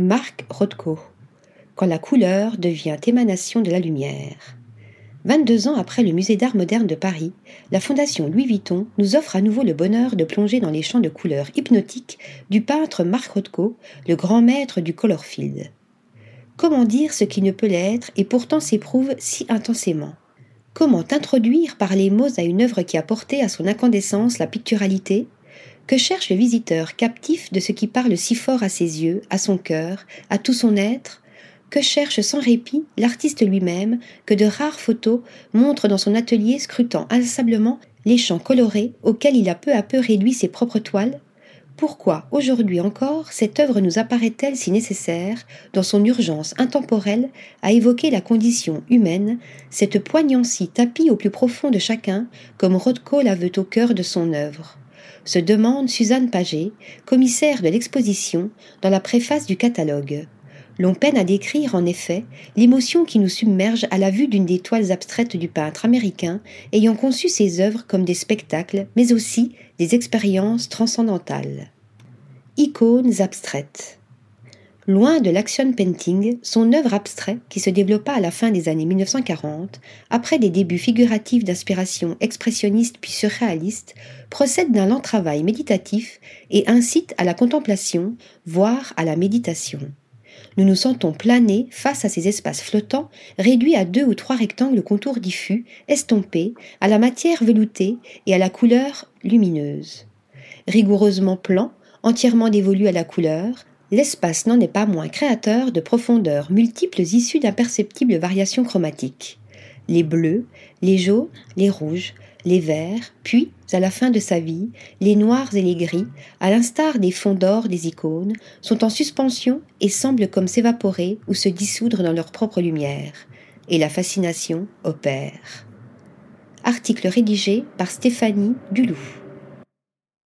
Marc Rothko. Quand la couleur devient émanation de la lumière. 22 ans après le Musée d'art moderne de Paris, la Fondation Louis Vuitton nous offre à nouveau le bonheur de plonger dans les champs de couleurs hypnotiques du peintre Marc Rothko, le grand maître du color field. Comment dire ce qui ne peut l'être et pourtant s'éprouve si intensément? Comment introduire par les mots à une œuvre qui a porté à son incandescence la picturalité? Que cherche le visiteur captif de ce qui parle si fort à ses yeux, à son cœur, à tout son être? Que cherche sans répit l'artiste lui-même, que de rares photos montrent dans son atelier scrutant inlassablement les champs colorés auxquels il a peu à peu réduit ses propres toiles? Pourquoi, aujourd'hui encore, cette œuvre nous apparaît-elle si nécessaire, dans son urgence intemporelle, à évoquer la condition humaine, cette poignancie tapie au plus profond de chacun, comme Rothko la veut au cœur de son œuvre? Se demande Suzanne Paget, commissaire de l'exposition, dans la préface du catalogue. L'on peine à décrire en effet l'émotion qui nous submerge à la vue d'une des toiles abstraites du peintre américain ayant conçu ses œuvres comme des spectacles, mais aussi des expériences transcendantales. Icônes abstraites. Loin de l'action painting, son œuvre abstraite, qui se développa à la fin des années 1940, après des débuts figuratifs d'inspiration expressionniste puis surréaliste, procède d'un lent travail méditatif et incite à la contemplation, voire à la méditation nous nous sentons planer face à ces espaces flottants, réduits à deux ou trois rectangles contours diffus, estompés, à la matière veloutée et à la couleur lumineuse. Rigoureusement plan, entièrement dévolu à la couleur, l'espace n'en est pas moins créateur de profondeurs multiples issues d'imperceptibles variations chromatiques. Les bleus, les jaunes, les rouges, les verts, puis, à la fin de sa vie, les noirs et les gris, à l'instar des fonds d'or des icônes, sont en suspension et semblent comme s'évaporer ou se dissoudre dans leur propre lumière. Et la fascination opère. Article rédigé par Stéphanie Duloup.